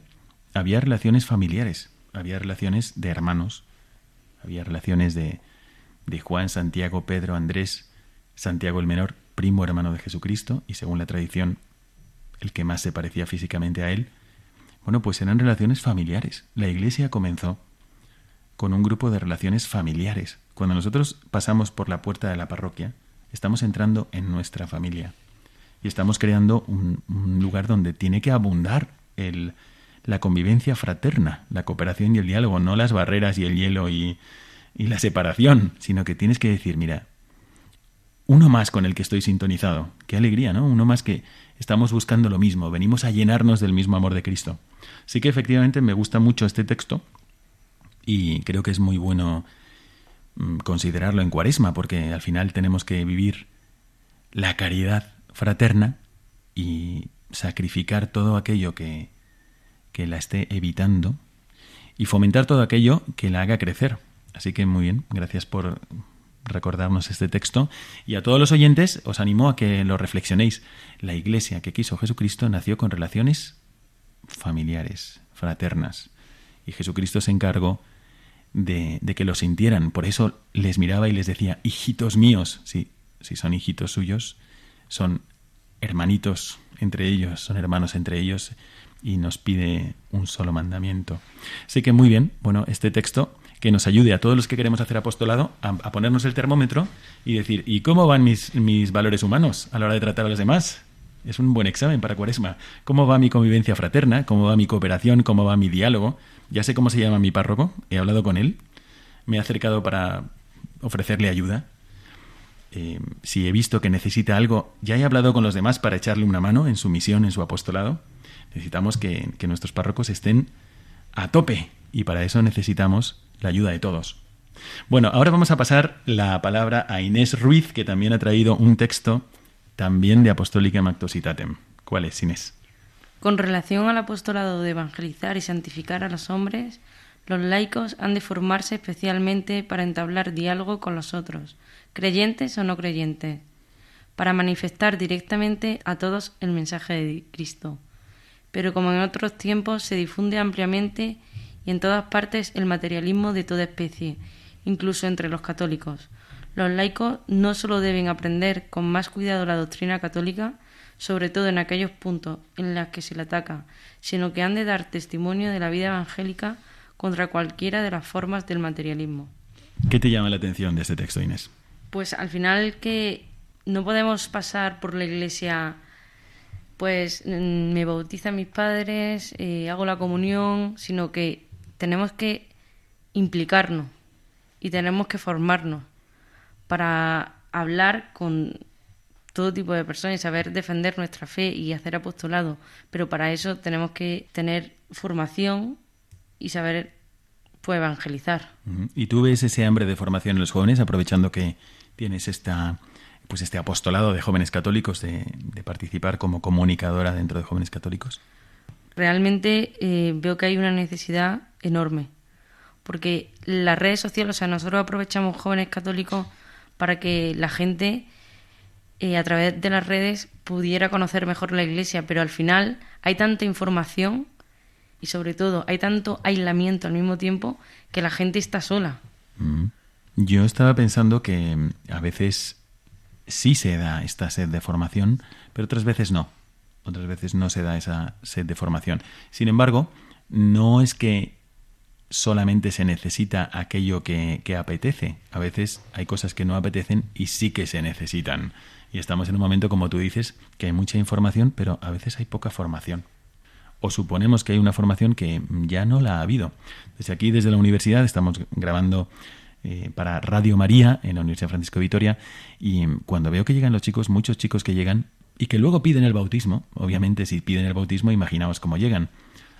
había relaciones familiares, había relaciones de hermanos, había relaciones de, de Juan, Santiago, Pedro, Andrés, Santiago el menor, primo hermano de Jesucristo, y según la tradición, el que más se parecía físicamente a él. Bueno, pues eran relaciones familiares. La iglesia comenzó con un grupo de relaciones familiares. Cuando nosotros pasamos por la puerta de la parroquia, estamos entrando en nuestra familia y estamos creando un, lugar donde tiene que abundar el, la convivencia fraterna, la cooperación y el diálogo, no las barreras y el hielo y, y la separación, sino que tienes que decir, mira, uno más con el que estoy sintonizado. Qué alegría, ¿no? Uno más que estamos buscando lo mismo, venimos a llenarnos del mismo amor de Cristo. Sí que efectivamente me gusta mucho este texto y creo que es muy bueno mm, considerarlo en cuaresma, porque al final tenemos que vivir la caridad fraterna y sacrificar todo aquello que, que la esté evitando y fomentar todo aquello que la haga crecer. Así que muy bien, gracias por recordarnos este texto. Y a todos los oyentes os animo a que lo reflexionéis. La iglesia que quiso Jesucristo nació con relaciones familiares, fraternas. Y Jesucristo se encargó de, que lo sintieran. Por eso les miraba y les decía, hijitos míos. Sí, si son hijitos suyos, son hermanitos entre ellos, son hermanos entre ellos y nos pide un solo mandamiento. Así que muy bien, bueno, este texto que nos ayude a todos los que queremos hacer apostolado a, ponernos el termómetro y decir, ¿y cómo van mis, mis valores humanos a la hora de tratar a los demás? Es un buen examen para Cuaresma. ¿Cómo va mi convivencia fraterna? ¿Cómo va mi cooperación? ¿Cómo va mi diálogo? Ya sé cómo se llama mi párroco, he hablado con él, me he acercado para ofrecerle ayuda. Eh, si he visto que necesita algo, ya he hablado con los demás para echarle una mano en su misión, en su apostolado. Necesitamos que, que nuestros párrocos estén a tope y para eso necesitamos la ayuda de todos. Bueno, ahora vamos a pasar la palabra a Inés Ruiz, que también ha traído un texto también de Apostólica Mactositatem. ¿Cuál es, Inés? Con relación al apostolado de evangelizar y santificar a los hombres, los laicos han de formarse especialmente para entablar diálogo con los otros, creyentes o no creyentes, para manifestar directamente a todos el mensaje de Cristo. Pero como en otros tiempos se difunde ampliamente y en todas partes el materialismo de toda especie, incluso entre los católicos, los laicos no solo deben aprender con más cuidado la doctrina católica, sobre todo en aquellos puntos en los que se le ataca, sino que han de dar testimonio de la vida evangélica contra cualquiera de las formas del materialismo. ¿Qué te llama la atención de este texto, Inés? Pues al final que no podemos pasar por la iglesia, pues mm, me bautizan mis padres, eh, hago la comunión, sino que tenemos que implicarnos y tenemos que formarnos para hablar con todo tipo de personas y saber defender nuestra fe y hacer apostolado. Pero para eso tenemos que tener formación y saber pues evangelizar. ¿Y tú ves ese hambre de formación en los jóvenes, aprovechando que tienes esta pues este apostolado de jóvenes católicos, de, participar como comunicadora dentro de jóvenes católicos? Realmente eh, veo que hay una necesidad enorme, porque las redes sociales, o sea, nosotros aprovechamos jóvenes católicos para que la gente eh, a través de las redes pudiera conocer mejor la iglesia, pero al final hay tanta información y sobre todo hay tanto aislamiento al mismo tiempo que la gente está sola. Mm. Yo estaba pensando que mm, a veces sí se da esta sed de formación, pero otras veces no. Otras veces no se da esa sed de formación. Sin embargo, no es que solamente se necesita aquello que, apetece. A veces hay cosas que no apetecen y sí que se necesitan. Y estamos en un momento, como tú dices, que hay mucha información, pero a veces hay poca formación. O suponemos que hay una formación que ya no la ha habido. Desde aquí, desde la universidad, estamos grabando eh, para Radio María en la Universidad Francisco de Vitoria y cuando veo que llegan los chicos, muchos chicos que llegan y que luego piden el bautismo, obviamente si piden el bautismo imaginaos cómo llegan.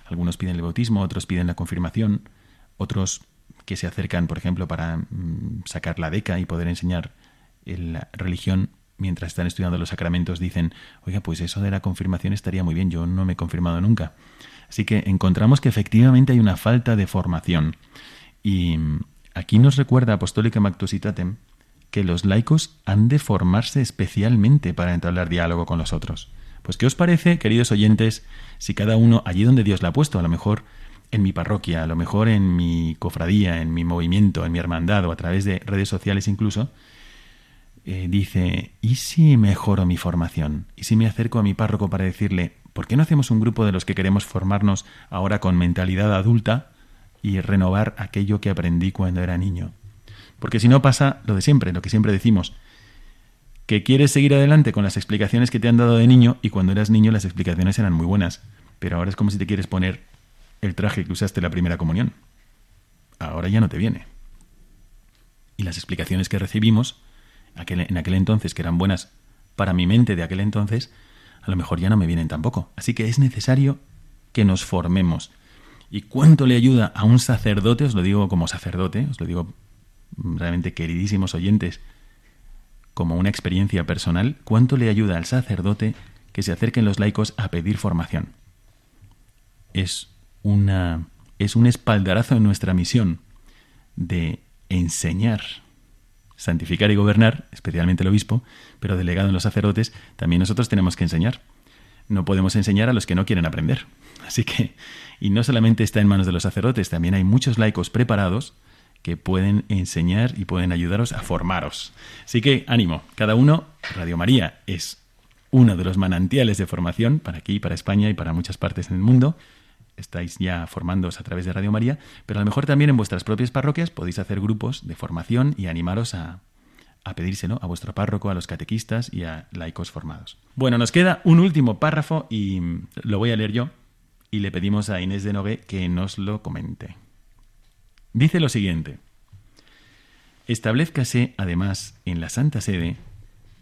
Algunos piden el bautismo, otros piden la confirmación, otros que se acercan, por ejemplo, para mm, sacar la beca y poder enseñar la religión mientras están estudiando los sacramentos, dicen, oiga, pues eso de la confirmación estaría muy bien, yo no me he confirmado nunca. Así que encontramos que efectivamente hay una falta de formación. Y Aquí nos recuerda Apostólica Mactusitatem que los laicos han de formarse especialmente para entablar diálogo con los otros. Pues, ¿qué os parece, queridos oyentes, si cada uno, allí donde Dios la ha puesto, a lo mejor en mi parroquia, a lo mejor en mi cofradía, en mi movimiento, en mi hermandad o a través de redes sociales incluso, eh, dice, ¿y si mejoro mi formación? ¿Y si me acerco a mi párroco para decirle, ¿por qué no hacemos un grupo de los que queremos formarnos ahora con mentalidad adulta y renovar aquello que aprendí cuando era niño. Porque si no pasa lo de siempre, lo que siempre decimos, que quieres seguir adelante con las explicaciones que te han dado de niño y cuando eras niño las explicaciones eran muy buenas, pero ahora es como si te quieres poner el traje que usaste la primera comunión. Ahora ya no te viene. Y las explicaciones que recibimos en aquel entonces, que eran buenas para mi mente de aquel entonces, a lo mejor ya no me vienen tampoco. Así que es necesario que nos formemos, ¿Y cuánto le ayuda a un sacerdote? Os lo digo como sacerdote, os lo digo realmente queridísimos oyentes, como una experiencia personal, ¿cuánto le ayuda al sacerdote que se acerquen los laicos a pedir formación? Es una es un espaldarazo en nuestra misión de enseñar, santificar y gobernar, especialmente el obispo, pero delegado en los sacerdotes, también nosotros tenemos que enseñar. No podemos enseñar a los que no quieren aprender. Así que, y no solamente está en manos de los sacerdotes, también hay muchos laicos preparados que pueden enseñar y pueden ayudaros a formaros. Así que ánimo, cada uno, Radio María es uno de los manantiales de formación para aquí, para España y para muchas partes del mundo. Estáis ya formándoos a través de Radio María, pero a lo mejor también en vuestras propias parroquias podéis hacer grupos de formación y animaros a, a pedírselo a vuestro párroco, a los catequistas y a laicos formados. Bueno, nos queda un último párrafo y lo voy a leer yo y le pedimos a Inés de Nogué que nos lo comente. Dice lo siguiente. Establezcase, además, en la Santa Sede,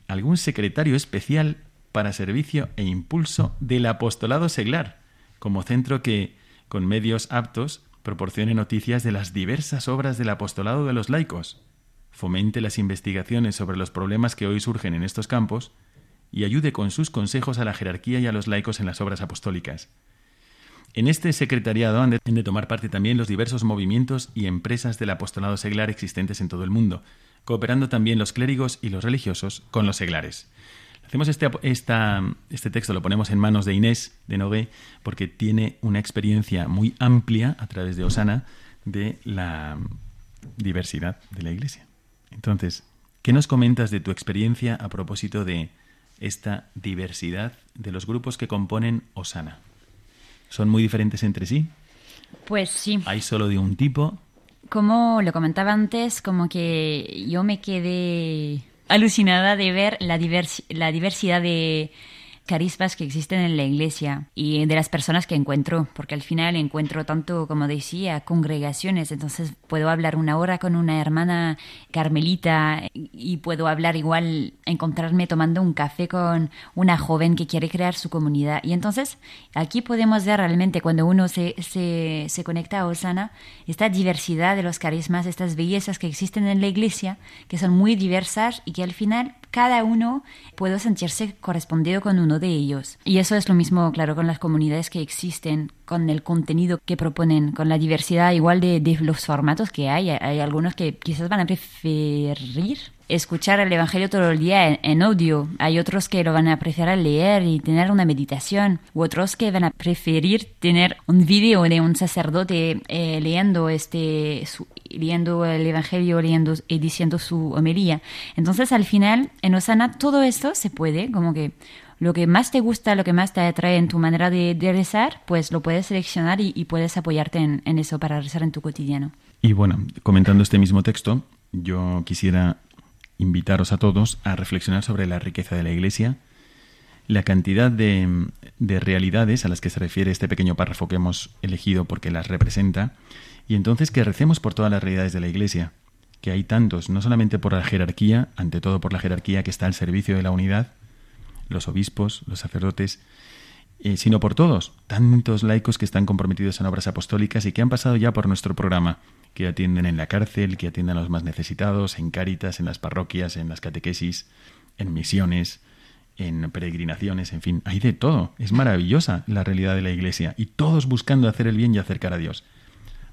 algún secretario especial para servicio e impulso del apostolado seglar, como centro que, con medios aptos, proporcione noticias de las diversas obras del apostolado de los laicos, fomente las investigaciones sobre los problemas que hoy surgen en estos campos y ayude con sus consejos a la jerarquía y a los laicos en las obras apostólicas, en este secretariado han de, tomar parte también los diversos movimientos y empresas del apostolado seglar existentes en todo el mundo, cooperando también los clérigos y los religiosos con los seglares. Hacemos este, este texto, lo ponemos en manos de Inés de Nogué, porque tiene una experiencia muy amplia a través de Osana de la diversidad de la Iglesia. Entonces, ¿qué nos comentas de tu experiencia a propósito de esta diversidad de los grupos que componen Osana? ¿Son muy diferentes entre sí? Pues sí. ¿Hay solo de un tipo? Como lo comentaba antes, como que yo me quedé alucinada de ver la, la diversidad de carismas que existen en la iglesia y de las personas que encuentro, porque al final encuentro tanto, como decía, congregaciones, entonces puedo hablar una hora con una hermana carmelita y puedo hablar igual, encontrarme tomando un café con una joven que quiere crear su comunidad. Y entonces aquí podemos ver realmente cuando uno se, se, se conecta a Osana, esta diversidad de los carismas, estas bellezas que existen en la iglesia, que son muy diversas y que al final cada uno puede sentirse correspondido con uno de ellos. Y eso es lo mismo, claro, con las comunidades que existen, con el contenido que proponen, con la diversidad igual de, de los formatos que hay. Hay algunos que quizás van a preferir escuchar el Evangelio todo el día en, audio. Hay otros que lo van a preferir leer y tener una meditación. U otros que van a preferir tener un vídeo de un sacerdote eh, leyendo, este, leyendo el Evangelio leyendo, y diciendo su homelía. Entonces, al final, en Osana, todo esto se puede, como que lo que más te gusta, lo que más te atrae en tu manera de, rezar, pues lo puedes seleccionar y, puedes apoyarte en, en, eso para rezar en tu cotidiano. Y bueno, comentando este mismo texto, yo quisiera invitaros a todos a reflexionar sobre la riqueza de la Iglesia, la cantidad de, de, realidades a las que se refiere este pequeño párrafo que hemos elegido porque las representa, y entonces que recemos por todas las realidades de la Iglesia, que hay tantos, no solamente por la jerarquía, ante todo por la jerarquía que está al servicio de la unidad, los obispos, los sacerdotes, eh, sino por todos, tantos laicos que están comprometidos en obras apostólicas y que han pasado ya por nuestro programa, que atienden en la cárcel, que atienden a los más necesitados, en cáritas, en las parroquias, en las catequesis, en misiones, en peregrinaciones, en fin, hay de todo. Es maravillosa la realidad de la Iglesia y todos buscando hacer el bien y acercar a Dios.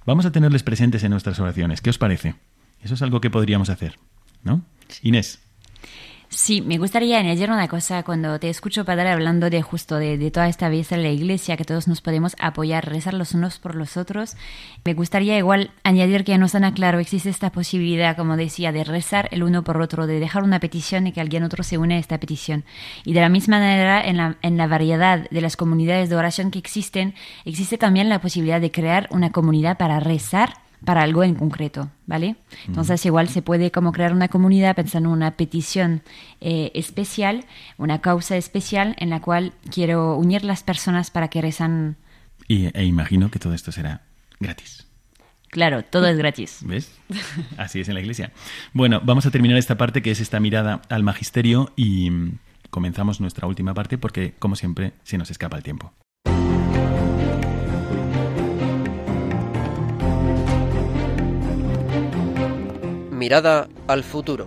Vamos a tenerles presentes en nuestras oraciones. ¿Qué os parece? Eso es algo que podríamos hacer, ¿no? Inés. Sí, me gustaría añadir una cosa cuando te escucho, Padre, hablando de justo de, toda esta belleza de la Iglesia, que todos nos podemos apoyar, rezar los unos por los otros. Me gustaría igual añadir que nos tan claro, existe esta posibilidad, como decía, de rezar el uno por otro, de dejar una petición y que alguien otro se une a esta petición. Y de la misma manera, en la variedad de las comunidades de oración que existen, existe también la posibilidad de crear una comunidad para rezar para algo en concreto, ¿vale? Entonces igual se puede como crear una comunidad pensando en una petición eh, especial, una causa especial en la cual quiero unir las personas para que rezan. Y, e imagino que todo esto será gratis. Claro, todo es gratis. ¿Ves? Así es en la iglesia. Bueno, vamos a terminar esta parte que es esta mirada al magisterio y mm, comenzamos nuestra última parte porque, como siempre, se nos escapa el tiempo. Mirada al futuro.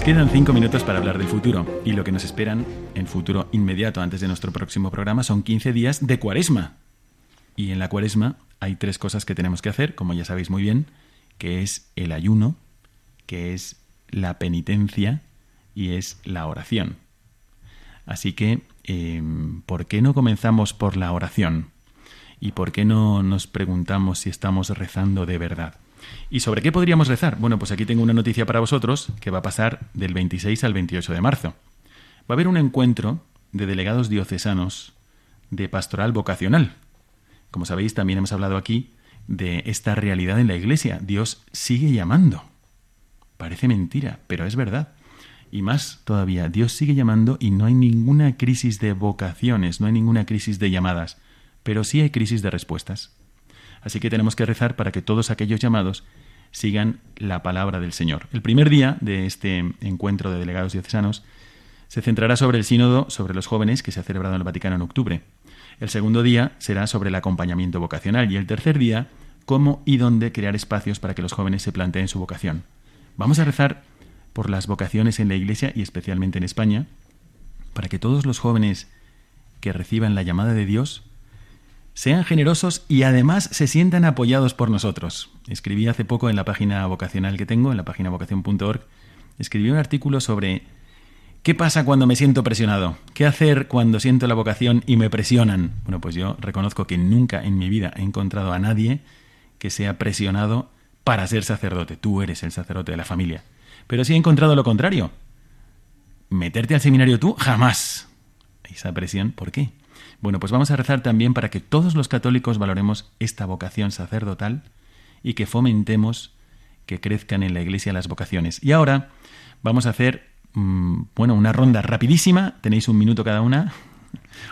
Nos quedan cinco minutos para hablar del futuro y lo que nos esperan en futuro inmediato antes de nuestro próximo programa son 15 días de cuaresma. Y en la cuaresma hay tres cosas que tenemos que hacer, como ya sabéis muy bien, que es el ayuno, que es la penitencia y es la oración. Así que, em, ¿por qué no comenzamos por la oración? ¿Y por qué no nos preguntamos si estamos rezando de verdad? ¿Y sobre qué podríamos rezar? Bueno, pues aquí tengo una noticia para vosotros que va a pasar del 26 al 28 de marzo. Va a haber un encuentro de delegados diocesanos de pastoral vocacional. Como sabéis, también hemos hablado aquí de esta realidad en la Iglesia. Dios sigue llamando. Parece mentira, pero es verdad. Y más todavía, Dios sigue llamando y no hay ninguna crisis de vocaciones, no hay ninguna crisis de llamadas, pero sí hay crisis de respuestas. Así que tenemos que rezar para que todos aquellos llamados sigan la palabra del Señor. El primer día de este encuentro de delegados diocesanos se centrará sobre el sínodo sobre los jóvenes que se ha celebrado en el Vaticano en octubre. El segundo día será sobre el acompañamiento vocacional y el tercer día cómo y dónde crear espacios para que los jóvenes se planteen su vocación. Vamos a rezar por las vocaciones en la Iglesia y especialmente en España, para que todos los jóvenes que reciban la llamada de Dios sean generosos y además se sientan apoyados por nosotros. Escribí hace poco en la página vocacional que tengo, en la página vocación.org, escribí un artículo sobre ¿qué pasa cuando me siento presionado? ¿Qué hacer cuando siento la vocación y me presionan? Bueno, pues yo reconozco que nunca en mi vida he encontrado a nadie que sea presionado para ser sacerdote. Tú eres el sacerdote de la familia. Pero sí he encontrado lo contrario. Meterte al seminario tú, jamás. Esa presión, ¿por qué? Bueno, pues vamos a rezar también para que todos los católicos valoremos esta vocación sacerdotal y que fomentemos que crezcan en la Iglesia las vocaciones. Y ahora vamos a hacer, mm, bueno, una ronda rapidísima, tenéis un minuto cada una,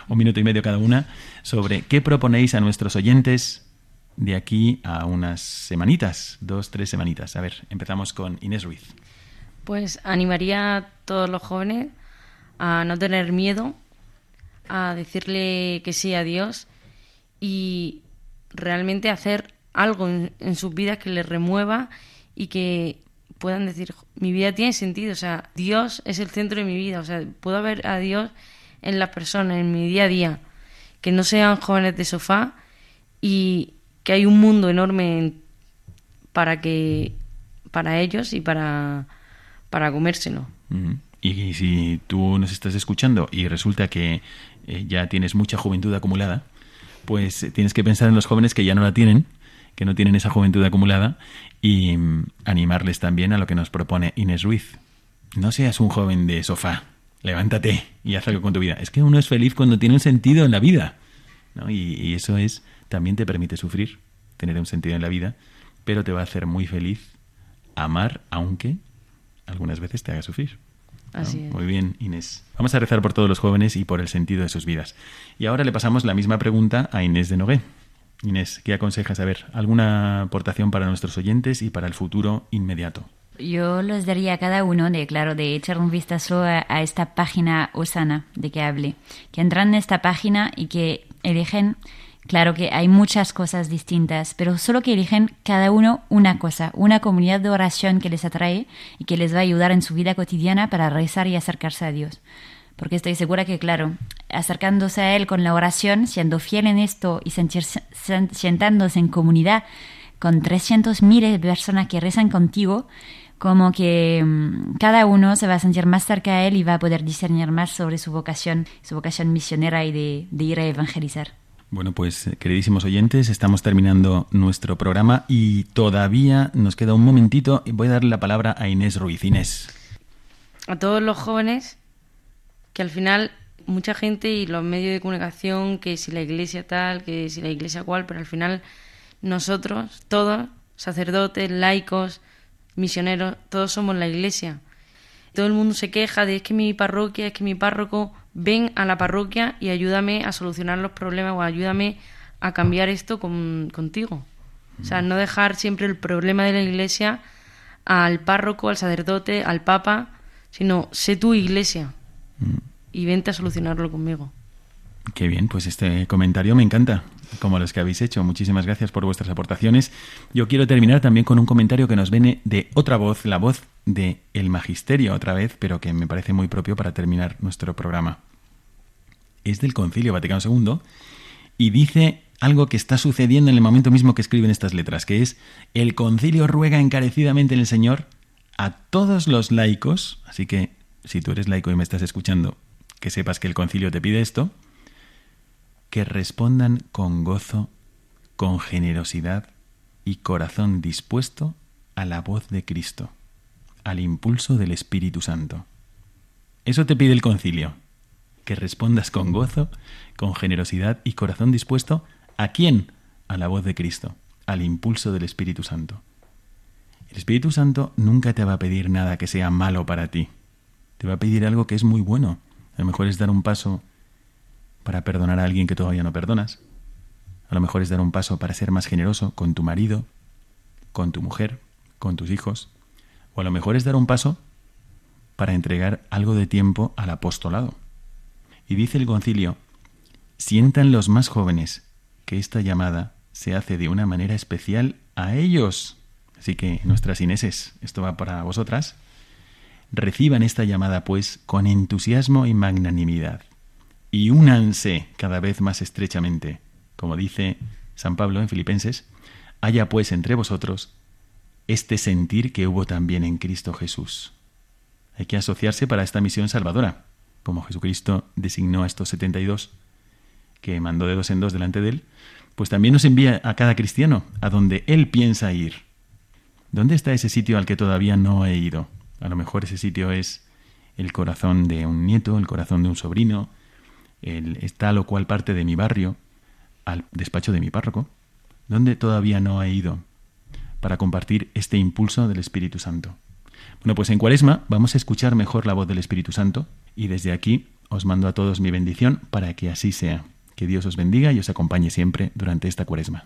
un minuto y medio cada una, sobre qué proponéis a nuestros oyentes de aquí a unas semanitas, dos, tres semanitas. A ver, empezamos con Inés Ruiz. Pues animaría a todos los jóvenes a no tener miedo, a decirle que sí a Dios y realmente hacer algo en, en sus vidas que les remueva y que puedan decir, mi vida tiene sentido, o sea, Dios es el centro de mi vida, o sea, puedo ver a Dios en las personas, en mi día a día, que no sean jóvenes de sofá y que hay un mundo enorme para que para ellos y para, para comérselo. y, si tú nos estás escuchando y resulta que eh, ya tienes mucha juventud acumulada, pues eh, tienes que pensar en los jóvenes que ya no la tienen, que no tienen esa juventud acumulada y mm, animarles también a lo que nos propone Inés Ruiz. No seas un joven de sofá, levántate y haz algo con tu vida. Es que uno es feliz cuando tiene un sentido en la vida. ¿no? Y, y, eso es, también te permite sufrir, tener un sentido en la vida, pero te va a hacer muy feliz amar, aunque algunas veces te haga sufrir. Así es. Muy bien, Inés. Vamos a rezar por todos los jóvenes y por el sentido de sus vidas. Y ahora le pasamos la misma pregunta a Inés de Nogué. Inés, ¿qué aconsejas? A ver, ¿alguna aportación para nuestros oyentes y para el futuro inmediato? Yo les daría a cada uno de, claro, de echar un vistazo a, a esta página Osana de que hable, que entran en esta página y que eligen, claro que hay muchas cosas distintas, pero solo que eligen cada uno una cosa, una comunidad de oración que les atrae y que les va a ayudar en su vida cotidiana para rezar y acercarse a Dios porque estoy segura que, claro, acercándose a Él con la oración, siendo fiel en esto y sentándose en comunidad con 300.000 personas que rezan contigo, como que um, cada uno se va a sentir más cerca a Él y va a poder discernir más sobre su vocación, su vocación misionera y de, de ir a evangelizar. Bueno, pues queridísimos oyentes, estamos terminando nuestro programa y todavía nos queda un momentito y voy a darle la palabra a Inés Ruiz. Inés. A todos los jóvenes que al final mucha gente y los medios de comunicación, que si la iglesia tal, que si la iglesia cual, pero al final nosotros, todos, sacerdotes, laicos, misioneros, todos somos la iglesia. Todo el mundo se queja de es que mi parroquia, es que mi párroco, ven a la parroquia y ayúdame a solucionar los problemas o ayúdame a cambiar esto con, contigo. O sea, no dejar siempre el problema de la iglesia al párroco, al sacerdote, al papa, sino sé tu iglesia y vente a solucionarlo conmigo. Qué bien, pues este comentario me encanta, como los que habéis hecho. Muchísimas gracias por vuestras aportaciones. Yo quiero terminar también con un comentario que nos viene de otra voz, la voz de el magisterio otra vez, pero que me parece muy propio para terminar nuestro programa. Es del Concilio Vaticano II y dice algo que está sucediendo en el momento mismo que escriben estas letras, que es el concilio ruega encarecidamente en el Señor a todos los laicos, así que si tú eres laico y me estás escuchando, que sepas que el concilio te pide esto, que respondan con gozo, con generosidad y corazón dispuesto a la voz de Cristo, al impulso del Espíritu Santo. Eso te pide el concilio, que respondas con gozo, con generosidad y corazón dispuesto a quién? A la voz de Cristo, al impulso del Espíritu Santo. El Espíritu Santo nunca te va a pedir nada que sea malo para ti te va a pedir algo que es muy bueno. A lo mejor es dar un paso para perdonar a alguien que todavía no perdonas. A lo mejor es dar un paso para ser más generoso con tu marido, con tu mujer, con tus hijos. O a lo mejor es dar un paso para entregar algo de tiempo al apostolado. Y dice el concilio, sientan los más jóvenes que esta llamada se hace de una manera especial a ellos. Así que nuestras Ineses, esto va para vosotras. Reciban esta llamada, pues, con entusiasmo y magnanimidad, y únanse cada vez más estrechamente, como dice San Pablo en Filipenses, haya pues entre vosotros este sentir que hubo también en Cristo Jesús. Hay que asociarse para esta misión salvadora, como Jesucristo designó a estos setenta y dos, que mandó de dos en dos delante de él, pues también nos envía a cada cristiano a donde él piensa ir. ¿Dónde está ese sitio al que todavía no he ido? A lo mejor ese sitio es el corazón de un nieto, el corazón de un sobrino, el, tal o cual parte de mi barrio, al despacho de mi párroco, donde todavía no he ido para compartir este impulso del Espíritu Santo. Bueno, pues en Cuaresma vamos a escuchar mejor la voz del Espíritu Santo y desde aquí os mando a todos mi bendición para que así sea. Que Dios os bendiga y os acompañe siempre durante esta cuaresma.